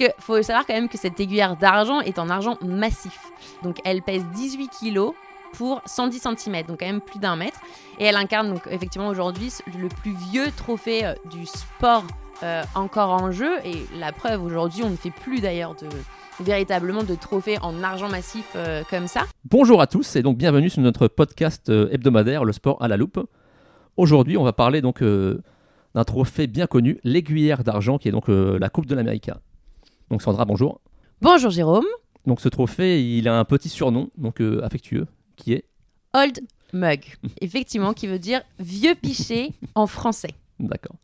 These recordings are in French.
que faut savoir quand même que cette aiguillère d'argent est en argent massif. Donc elle pèse 18 kilos pour 110 cm, donc quand même plus d'un mètre. Et elle incarne donc effectivement aujourd'hui le plus vieux trophée euh, du sport euh, encore en jeu. Et la preuve aujourd'hui, on ne fait plus d'ailleurs de véritablement de trophées en argent massif euh, comme ça. Bonjour à tous et donc bienvenue sur notre podcast hebdomadaire Le Sport à la loupe. Aujourd'hui, on va parler donc d'un trophée bien connu, l'aiguillère d'argent, qui est donc la Coupe de l'Amérique. Donc Sandra, bonjour. Bonjour Jérôme. Donc ce trophée, il a un petit surnom, donc affectueux, qui est Old Mug, effectivement, qui veut dire vieux piché en français. D'accord.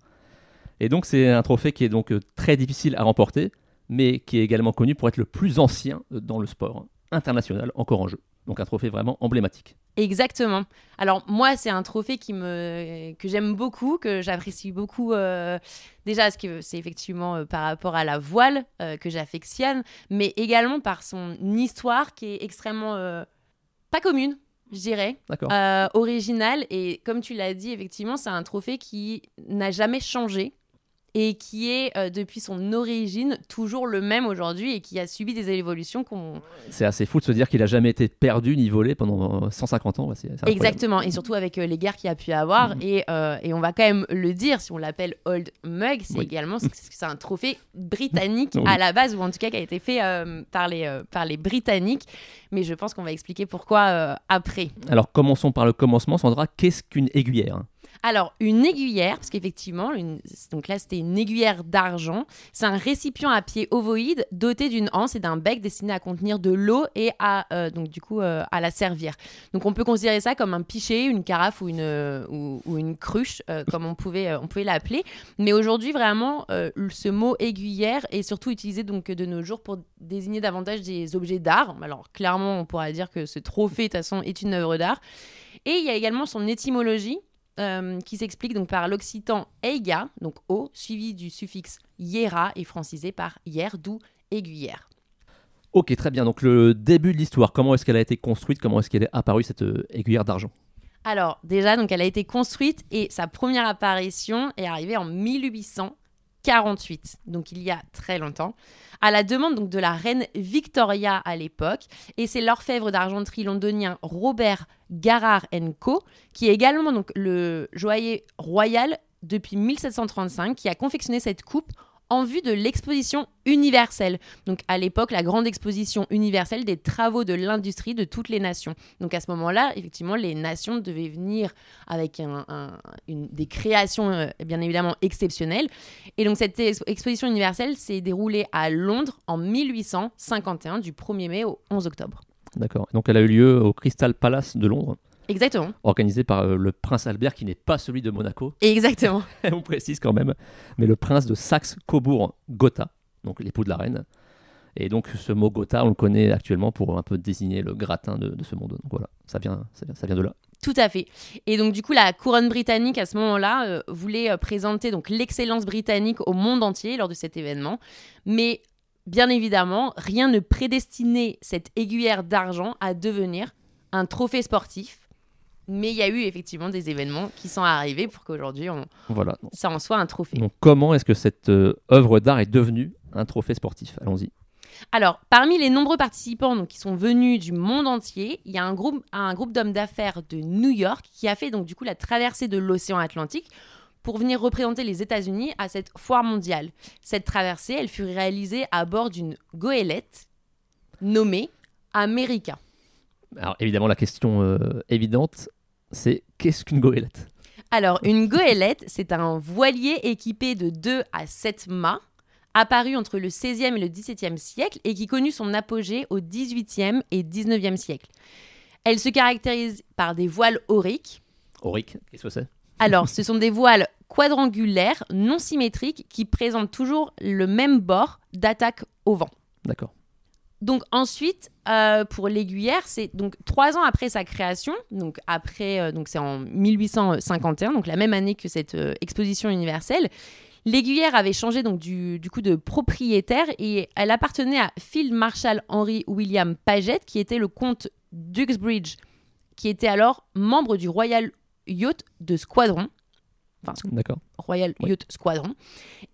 Et donc c'est un trophée qui est donc euh, très difficile à remporter, mais qui est également connu pour être le plus ancien euh, dans le sport international encore en jeu. Donc un trophée vraiment emblématique. Exactement. Alors moi, c'est un trophée qui me que j'aime beaucoup, que j'apprécie beaucoup. Euh, déjà, parce que c'est effectivement par rapport à la voile que j'affectionne, mais également par son histoire qui est extrêmement pas commune, je dirais. Euh, original. Et comme tu l'as dit, effectivement, c'est un trophée qui n'a jamais changé et qui est euh, depuis son origine toujours le même aujourd'hui et qui a subi des évolutions qu'on... C'est assez fou de se dire qu'il a jamais été perdu ni volé pendant 150 ans. Exactement, et surtout avec euh, les guerres qu'il a pu avoir. Mm-hmm. et, et, on va quand même le dire, si on l'appelle Old Mug, c'est également c'est un trophée britannique à la base, ou en tout cas qui a été fait par, les, par les Britanniques. Mais je pense qu'on va expliquer pourquoi après. Alors commençons par le commencement, Sandra. Qu'est-ce qu'une aiguillère alors, une aiguillère, parce qu'effectivement, donc là c'était une aiguillère d'argent, c'est un récipient à pied ovoïde doté d'une anse et d'un bec destiné à contenir de l'eau et à, euh, donc, du coup, euh, à la servir. Donc on peut considérer ça comme un pichet, une carafe ou une, euh, ou, une cruche, comme on pouvait, pouvait l'appeler. Mais aujourd'hui, vraiment, ce mot aiguillère est surtout utilisé donc, de nos jours pour désigner davantage des objets d'art. Alors clairement, on pourra dire que ce trophée, de toute façon, est une œuvre d'art. Et il y a également son étymologie, euh, qui s'explique donc par l'occitan eiga, donc o, suivi du suffixe yera et francisé par hier, d'où aiguillère. Ok, très bien. Donc le début de l'histoire, comment est-ce qu'elle a été construite Comment est-ce qu'elle est apparue cette euh, aiguillère d'argent? Alors déjà, donc elle a été construite et sa première apparition est arrivée en 1848, donc il y a très longtemps à la demande donc de la reine Victoria à l'époque. Et c'est l'orfèvre d'argenterie londonien Robert Garrard Co, qui est également donc le joaillier royal depuis 1735, qui a confectionné cette coupe en vue de l'exposition universelle. Donc à l'époque, la grande exposition universelle des travaux de l'industrie de toutes les nations. Donc à ce moment-là, effectivement, les nations devaient venir avec des créations euh, bien évidemment exceptionnelles. Et donc cette exposition universelle s'est déroulée à Londres en 1851, du 1er mai au 11 octobre. D'accord. Donc elle a eu lieu au Crystal Palace de Londres. Exactement. Organisé par euh, le prince Albert, qui n'est pas celui de Monaco. Exactement. On précise quand même. Mais le prince de Saxe-Cobourg-Gotha, donc l'époux de la reine. Et donc ce mot Gotha, on le connaît actuellement pour un peu désigner le gratin de, ce monde. Donc voilà, ça vient, ça vient, de là. Tout à fait. Et donc du coup, la couronne britannique à ce moment-là euh, voulait euh, présenter donc l'excellence britannique au monde entier lors de cet événement. Mais bien évidemment, rien ne prédestinait cette aiguillère d'argent à devenir un trophée sportif mais il y a eu effectivement des événements qui sont arrivés pour qu'aujourd'hui, on... voilà. ça en soit un trophée. Donc, comment est-ce que cette euh, œuvre d'art est devenue un trophée sportif? Allons-y. Alors, parmi les nombreux participants donc, qui sont venus du monde entier, il y a un groupe, un groupe d'hommes d'affaires de New York qui a fait donc du coup la traversée de l'océan Atlantique pour venir représenter les États-Unis à cette foire mondiale. Cette traversée, elle fut réalisée à bord d'une goélette nommée America. Alors évidemment, la question euh, évidente, c'est qu'est-ce qu'une goélette? Alors, une goélette, c'est un voilier équipé de 2 à 7 mâts, apparu entre le 16e et le 17e siècle et qui connut son apogée au 18e et 19e siècle. Elle se caractérise par des voiles auriques. Aurique, qu'est-ce que c'est? Alors, ce sont des voiles quadrangulaires, non symétriques, qui présentent toujours le même bord d'attaque au vent. D'accord. Donc ensuite, euh, pour l'aiguillère, c'est donc trois ans après sa création, donc après, euh, donc c'est en 1851, donc la même année que cette euh, exposition universelle. L'aiguillère avait changé donc du, coup de propriétaire et elle appartenait à Phil Marshall Henry William Paget, qui était le comte d'Uxbridge, qui était alors membre du Royal Yacht de Squadron. Enfin. Royal Oui. Yacht Squadron.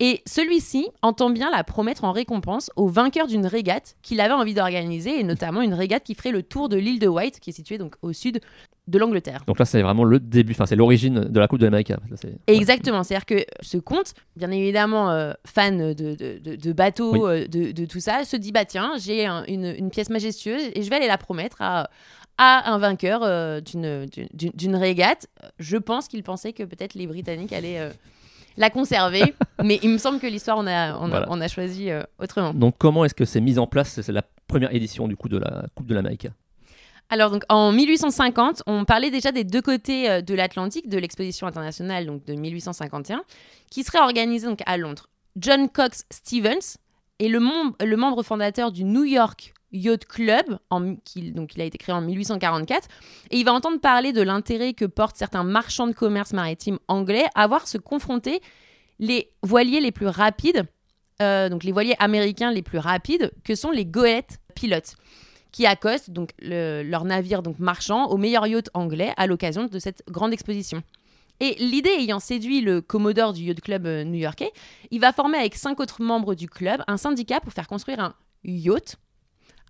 Et celui-ci entend bien la promettre en récompense au vainqueur d'une régate qu'il avait envie d'organiser, et notamment une régate qui ferait le tour de l'île de White, qui est située donc au sud de l'Angleterre. Donc là, c'est vraiment le début, enfin, c'est l'origine de la Coupe de l'Amérique. C'est- Exactement, c'est-à-dire que ce comte, bien évidemment euh, fan de, de, de- de bateaux, Oui. euh, de, de tout ça, se dit bah tiens, j'ai un- une, une pièce majestueuse et je vais aller la promettre à, à un vainqueur euh, d'une- d'une d'une régate. Je pense qu'il pensait que peut-être les Britanniques allaient euh, la conserver, mais il me semble que l'histoire on a, on Voilà. on a choisi euh, autrement. Donc comment est-ce que c'est mis en place? C'est la première édition du coup de la Coupe de l'Amérique. Alors donc en 1850, on parlait déjà des deux côtés de l'Atlantique de l'exposition internationale donc de 1851 qui serait organisée donc à Londres. John Cox Stevens est le, mem- le membre fondateur du New York Yacht Club, en, qui, donc il a été créé en 1844, et il va entendre parler de l'intérêt que portent certains marchands de commerce maritime anglais à voir se confronter les voiliers les plus rapides, euh, donc les voiliers américains les plus rapides, que sont les goélettes pilotes qui accostent donc le- leur navire donc marchand au meilleur yacht anglais à l'occasion de cette grande exposition. Et l'idée ayant séduit le commodore du yacht club euh, new-yorkais, il va former avec cinq autres membres du club un syndicat pour faire construire un yacht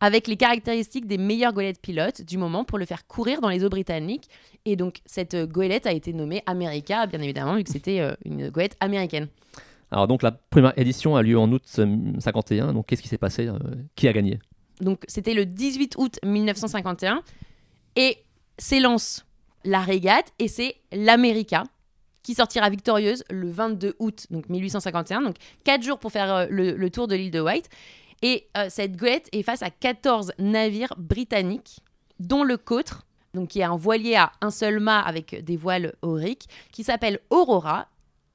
avec les caractéristiques des meilleurs goélettes pilotes du moment pour le faire courir dans les eaux britanniques. Et donc cette euh, goélette a été nommée America, bien évidemment, vu que c'était euh, une goélette américaine. Alors donc la première édition a lieu en août euh, 51. Donc qu'est-ce qui s'est passé euh, Qui a gagné? Donc c'était le 18 août 1951 et s'élance la régate et c'est l'America qui sortira victorieuse le 22 août donc 1851 donc quatre jours pour faire euh, le, le tour de l'île de White et euh, cette goélette est face à 14 navires britanniques dont le Côtre donc qui est un voilier à un seul mât avec des voiles auriques qui s'appelle Aurora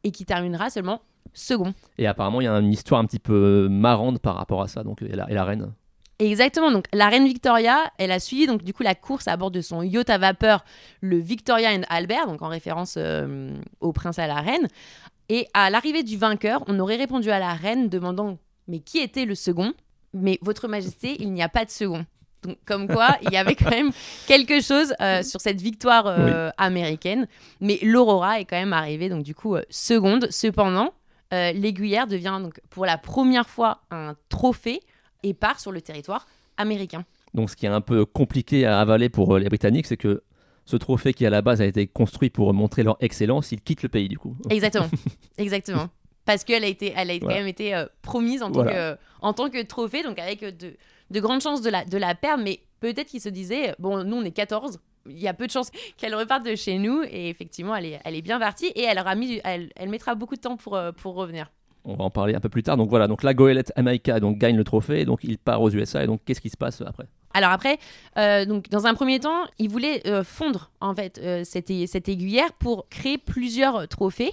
et qui terminera seulement second Et apparemment il y a une histoire un petit peu marrante par rapport à ça. Donc et la, et la reine. Exactement. Donc la reine Victoria, elle a suivi donc du coup la course à bord de son yacht à vapeur, le Victoria and Albert, donc en référence euh, au prince et à la reine. Et à l'arrivée du vainqueur, on aurait répondu à la reine demandant mais qui était le second? Mais votre Majesté, il n'y a pas de second. Donc comme quoi, il y avait quand même quelque chose euh, sur cette victoire euh, américaine. Mais l'Aurora est quand même arrivée donc du coup euh, seconde. Cependant, euh, l'aiguillère devient donc pour la première fois un trophée et part sur le territoire américain. Donc ce qui est un peu compliqué à avaler pour les Britanniques, c'est que ce trophée qui à la base a été construit pour montrer leur excellence, ils quittent le pays du coup. Exactement. Exactement. Parce qu'elle a, été, elle a Voilà. quand même été euh, promise en tant, Voilà. que, euh, en tant que trophée, donc avec euh, de, de grandes chances de la, de la perdre, mais peut-être qu'ils se disaient, bon, nous on est 14, il y a peu de chances qu'elle reparte de chez nous, et effectivement, elle est, elle est bien partie, et elle, aura mis, elle, elle mettra beaucoup de temps pour, euh, pour revenir. On va en parler un peu plus tard. Donc voilà, donc la goélette donc, gagne le trophée, donc il part aux USA. Et donc qu'est-ce qui se passe après? Alors après, euh, donc dans un premier temps, ils voulaient euh, fondre en fait euh, cette, cette aiguillère pour créer plusieurs trophées.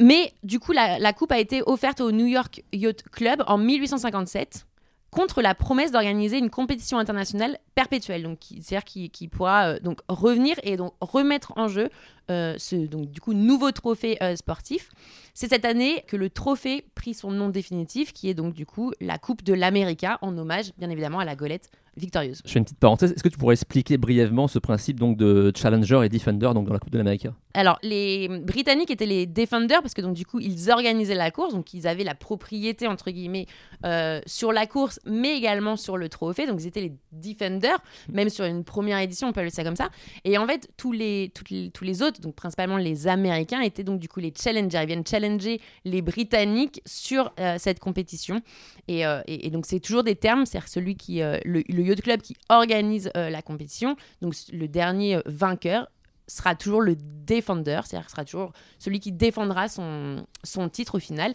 Mais du coup, la, coupe a été offerte au New York Yacht Club en 1857 contre la promesse d'organiser une compétition internationale perpétuelle, donc qui- c'est-à-dire qui, qui pourra euh, donc revenir et donc remettre en jeu euh, ce donc du coup nouveau trophée euh, sportif. C'est cette année que le trophée prit son nom définitif, qui est donc du coup la Coupe de l'America, en hommage bien évidemment à la golette victorieuse. Je fais une petite parenthèse. Est-ce que tu pourrais expliquer brièvement ce principe donc de challenger et defender donc dans la Coupe de l'Amérique Alors, les Britanniques étaient les defenders parce que donc du coup, ils organisaient la course, donc ils avaient la propriété entre guillemets euh, sur la course, mais également sur le trophée. Donc ils étaient les defenders, même sur une première édition, on peut appeler ça comme ça. Et en fait, tous les, tous les autres, donc principalement les Américains, étaient donc du coup les challengers. Ils viennent challenger les Britanniques sur euh, cette compétition. Et, euh, et- donc c'est toujours des termes, c'est-à-dire celui qui, euh, le, le yacht club qui organise la compétition, donc le dernier vainqueur sera toujours le défendeur, c'est-à-dire sera toujours celui qui défendra son, son titre au final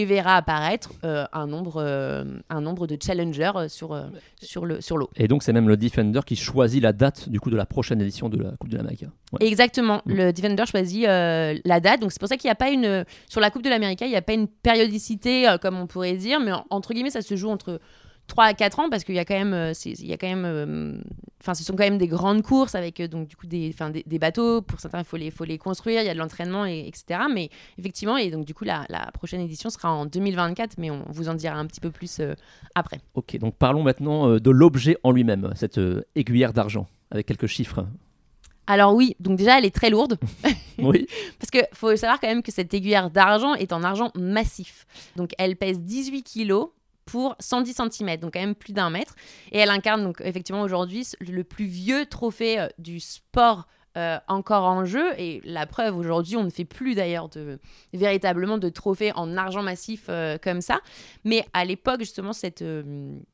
et verra apparaître euh, un, nombre, euh, un nombre de challengers euh, sur, euh, sur le sur l'eau. Et donc c'est même le defender qui choisit la date du coup de la prochaine édition de la Coupe de l'Amérique. Ouais. Exactement, Mm. le defender choisit euh, la date, donc c'est pour ça qu'il n'y a pas une sur la Coupe de l'Amérique, il n'y a pas une périodicité euh, comme on pourrait dire, mais en- entre guillemets ça se joue entre 3 à 4 ans parce qu'il y a quand même euh, il y a quand même euh, enfin ce sont quand même des grandes courses avec euh, donc du coup des des, des bateaux pour certains il faut les faut les construire il y a de l'entraînement et etc mais effectivement et donc du coup la, la prochaine édition sera en 2024 mais on vous en dira un petit peu plus euh, après Ok, donc parlons maintenant euh, de l'objet en lui-même, cette euh, aiguillère d'argent avec quelques chiffres. Alors oui, donc déjà elle est très lourde. Oui. Parce qu'il faut savoir quand même que cette aiguillère d'argent est en argent massif. Donc elle pèse 18 kilos pour 110 cm, donc quand même plus d'un mètre. Et elle incarne donc effectivement aujourd'hui le plus vieux trophée euh, du sport euh, encore en jeu. Et la preuve, aujourd'hui, on ne fait plus d'ailleurs de, véritablement de trophées en argent massif euh, comme ça. Mais à l'époque, justement, cette,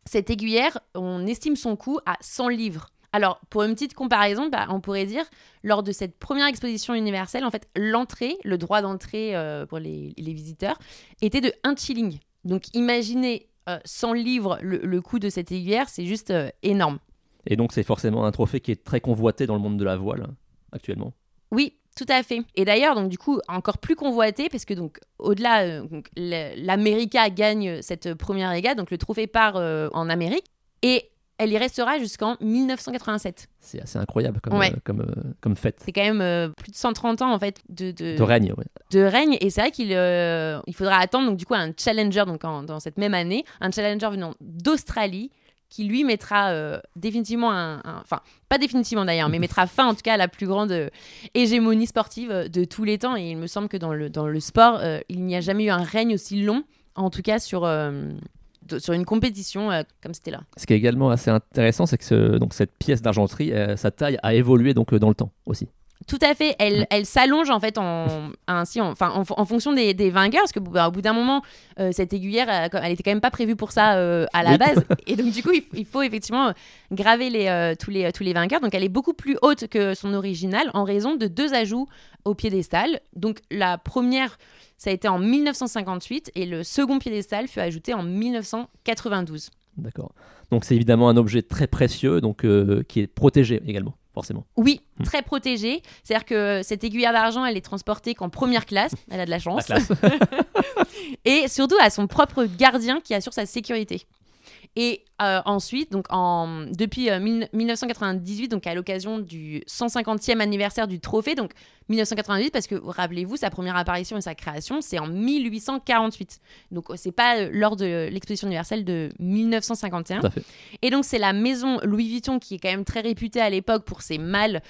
cette aiguillère, on estime son coût à 100 livres. Alors, pour une petite comparaison, bah, on pourrait dire, lors de cette première exposition universelle, en fait, l'entrée, le droit d'entrée pour les, les, visiteurs, était de 1 shilling. Donc, imaginez 100 livres le, le coût de cette aiguillère, c'est juste énorme. Et donc, c'est forcément un trophée qui est très convoité dans le monde de la voile actuellement. Oui, tout à fait. Et d'ailleurs, donc du coup, encore plus convoité parce que donc au-delà, euh, l'América gagne cette première régate, donc le trophée part euh, en Amérique et elle y restera jusqu'en 1987. C'est assez incroyable comme, euh, comme, comme fête. C'est quand même plus de 130 ans en fait de, de, règne. Ouais. De règne et c'est vrai qu'il il faudra attendre donc du coup un challenger donc dans cette même année, un challenger venant d'Australie qui lui mettra euh, définitivement un, Enfin, pas définitivement d'ailleurs, mais mettra fin en tout cas à la plus grande euh, hégémonie sportive euh, de tous les temps. Et il me semble que dans le, dans le sport, il n'y a jamais eu un règne aussi long, en tout cas sur, sur une compétition comme c'était là. Ce qui est également assez intéressant, c'est que donc, cette pièce d'argenterie, sa taille a évolué donc, dans le temps aussi. Tout à fait. Elle, elle s'allonge en fait en, ainsi, enfin, en, fonction des, des, vainqueurs, parce que bah, au bout d'un moment, euh, cette aiguillère, elle, était quand même pas prévue pour ça euh, à la base. Et donc du coup, il, faut effectivement graver les, euh, tous, les, tous les vainqueurs. Donc elle est beaucoup plus haute que son original en raison de deux ajouts au piédestal. Donc la première, ça a été en 1958 et le second piédestal fut ajouté en 1992. D'accord. Donc c'est évidemment un objet très précieux, donc qui est protégé également forcément. Oui, hmm. très protégée. C'est-à-dire que cette aiguillère d'argent, elle est transportée qu'en première classe. Elle a de la chance. et surtout à son propre gardien qui assure sa sécurité. Et euh, ensuite, donc en, depuis 1998, euh, donc à l'occasion du 150e anniversaire du trophée, donc 1998, parce que rappelez-vous, sa première apparition et sa création, c'est en 1848. Donc c'est pas euh, lors de l'exposition universelle de 1951. Et donc c'est la maison Louis Vuitton qui est quand même très réputée à l'époque pour ses malles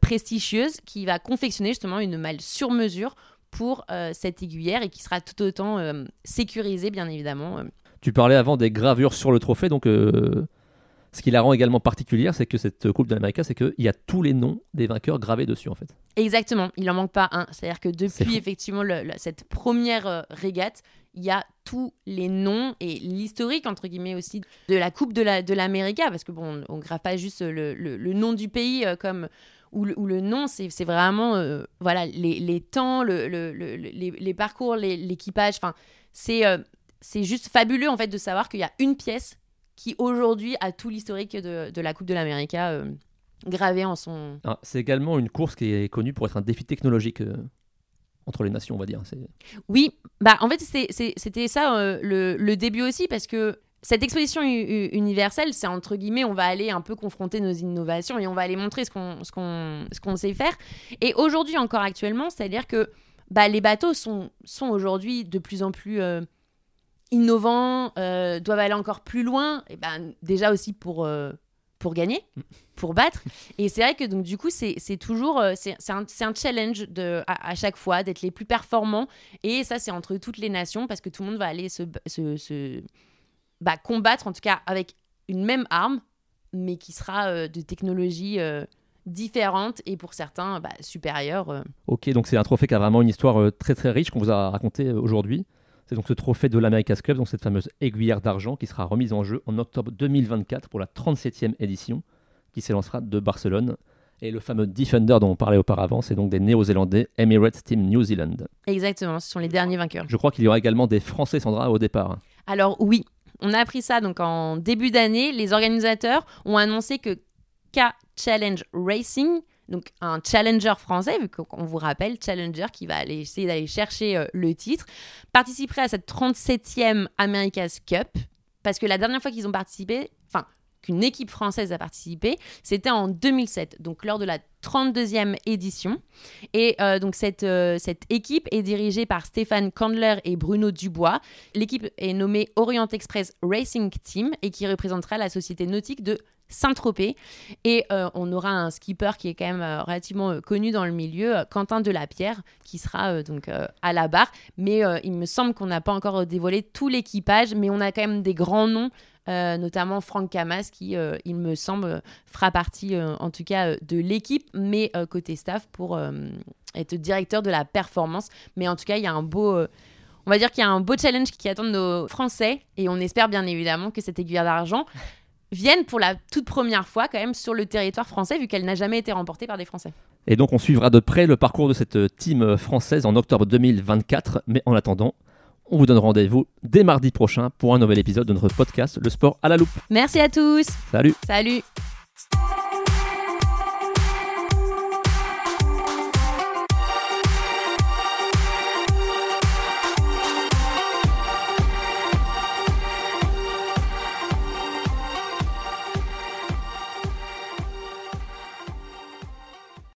prestigieuses, qui va confectionner justement une malle sur mesure pour cette aiguillère et qui sera tout autant sécurisée, bien évidemment. Tu parlais avant des gravures sur le trophée, donc euh, ce qui la rend également particulière, c'est que cette Coupe de l'Amérique, c'est qu'il y a tous les noms des vainqueurs gravés dessus en fait. Exactement, il n'en manque pas un. C'est-à-dire que depuis effectivement cette première euh, régate, il y a tous les noms et l'historique entre guillemets aussi de la Coupe de l'Amérique, parce que bon, on, ne grave pas juste le, nom du pays euh, comme ou le, nom, c'est vraiment voilà les, temps, les, les, parcours, l'équipage. Enfin, c'est c'est juste fabuleux en fait de savoir qu'il y a une pièce qui aujourd'hui a tout l'historique de, la Coupe de l'Amérique euh, gravé en son. Ah, c'est également une course qui est connue pour être un défi technologique. Euh, entre les nations, on va dire. Oui, bah en fait c'était ça euh, le, début aussi parce que cette exposition universelle, c'est entre guillemets, on va aller un peu confronter nos innovations et on va aller montrer ce qu'on ce ce qu'on sait faire. Et aujourd'hui encore actuellement, c'est-à-dire que bah, les bateaux sont, sont aujourd'hui de plus en plus innovants, euh, doivent aller encore plus loin, et ben, déjà aussi pour, euh, pour gagner, mm. pour battre. Et c'est vrai que donc, du coup, c'est toujours euh, c'est un, un, challenge de, à, chaque fois d'être les plus performants. Et ça, c'est entre toutes les nations parce que tout le monde va aller se, se, se bah, combattre, en tout cas avec une même arme, mais qui sera de technologie différente et pour certains bah, supérieure. Ok, donc c'est un trophée qui a vraiment une histoire très très riche qu'on vous a raconté aujourd'hui. C'est donc ce trophée de l'America's Cup, donc cette fameuse aiguillère d'argent qui sera remise en jeu en octobre 2024 pour la 37e édition qui s'élancera de Barcelone. Et le fameux Defender dont on parlait auparavant, c'est donc des Néo-Zélandais Emirates Team New Zealand. Exactement, ce sont les derniers vainqueurs. Je crois qu'il y aura également des Français, Sandra, au départ. Alors oui, on a appris ça donc en début d'année. Les organisateurs ont annoncé que K Challenge Racing donc un challenger français, vu qu'on vous rappelle, challenger qui va aller essayer d'aller chercher euh, le titre, participerait à cette 37e America's Cup, parce que la dernière fois qu'ils ont participé, enfin qu'une équipe française a participé, c'était en 2007, donc lors de la 32e édition. Et euh, donc cette, euh, cette équipe est dirigée par Stéphane Kandler et Bruno Dubois. L'équipe est nommée Orient Express Racing Team et qui représentera la société nautique de Saint-Tropez. Et euh, on aura un skipper qui est quand même euh, relativement euh, connu dans le milieu, Quentin Delapierre, qui sera donc à la barre. Mais il me semble qu'on n'a pas encore dévoilé tout l'équipage, mais on a quand même des grands noms. notamment Franck Camas qui, il me semble, fera partie en tout cas de l'équipe, mais côté staff pour être directeur de la performance. Mais en tout cas, il y a un beau, on va dire qu'il y a un beau challenge qui attend nos Français et on espère bien évidemment que cette aiguille d'argent vienne pour la toute première fois quand même sur le territoire français vu qu'elle n'a jamais été remportée par des Français. Et donc on suivra de près le parcours de cette team française en octobre 2024. Mais en attendant, on vous donne rendez-vous dès mardi prochain pour un nouvel épisode de notre podcast Le sport à la loupe. Merci à tous. Salut Salut.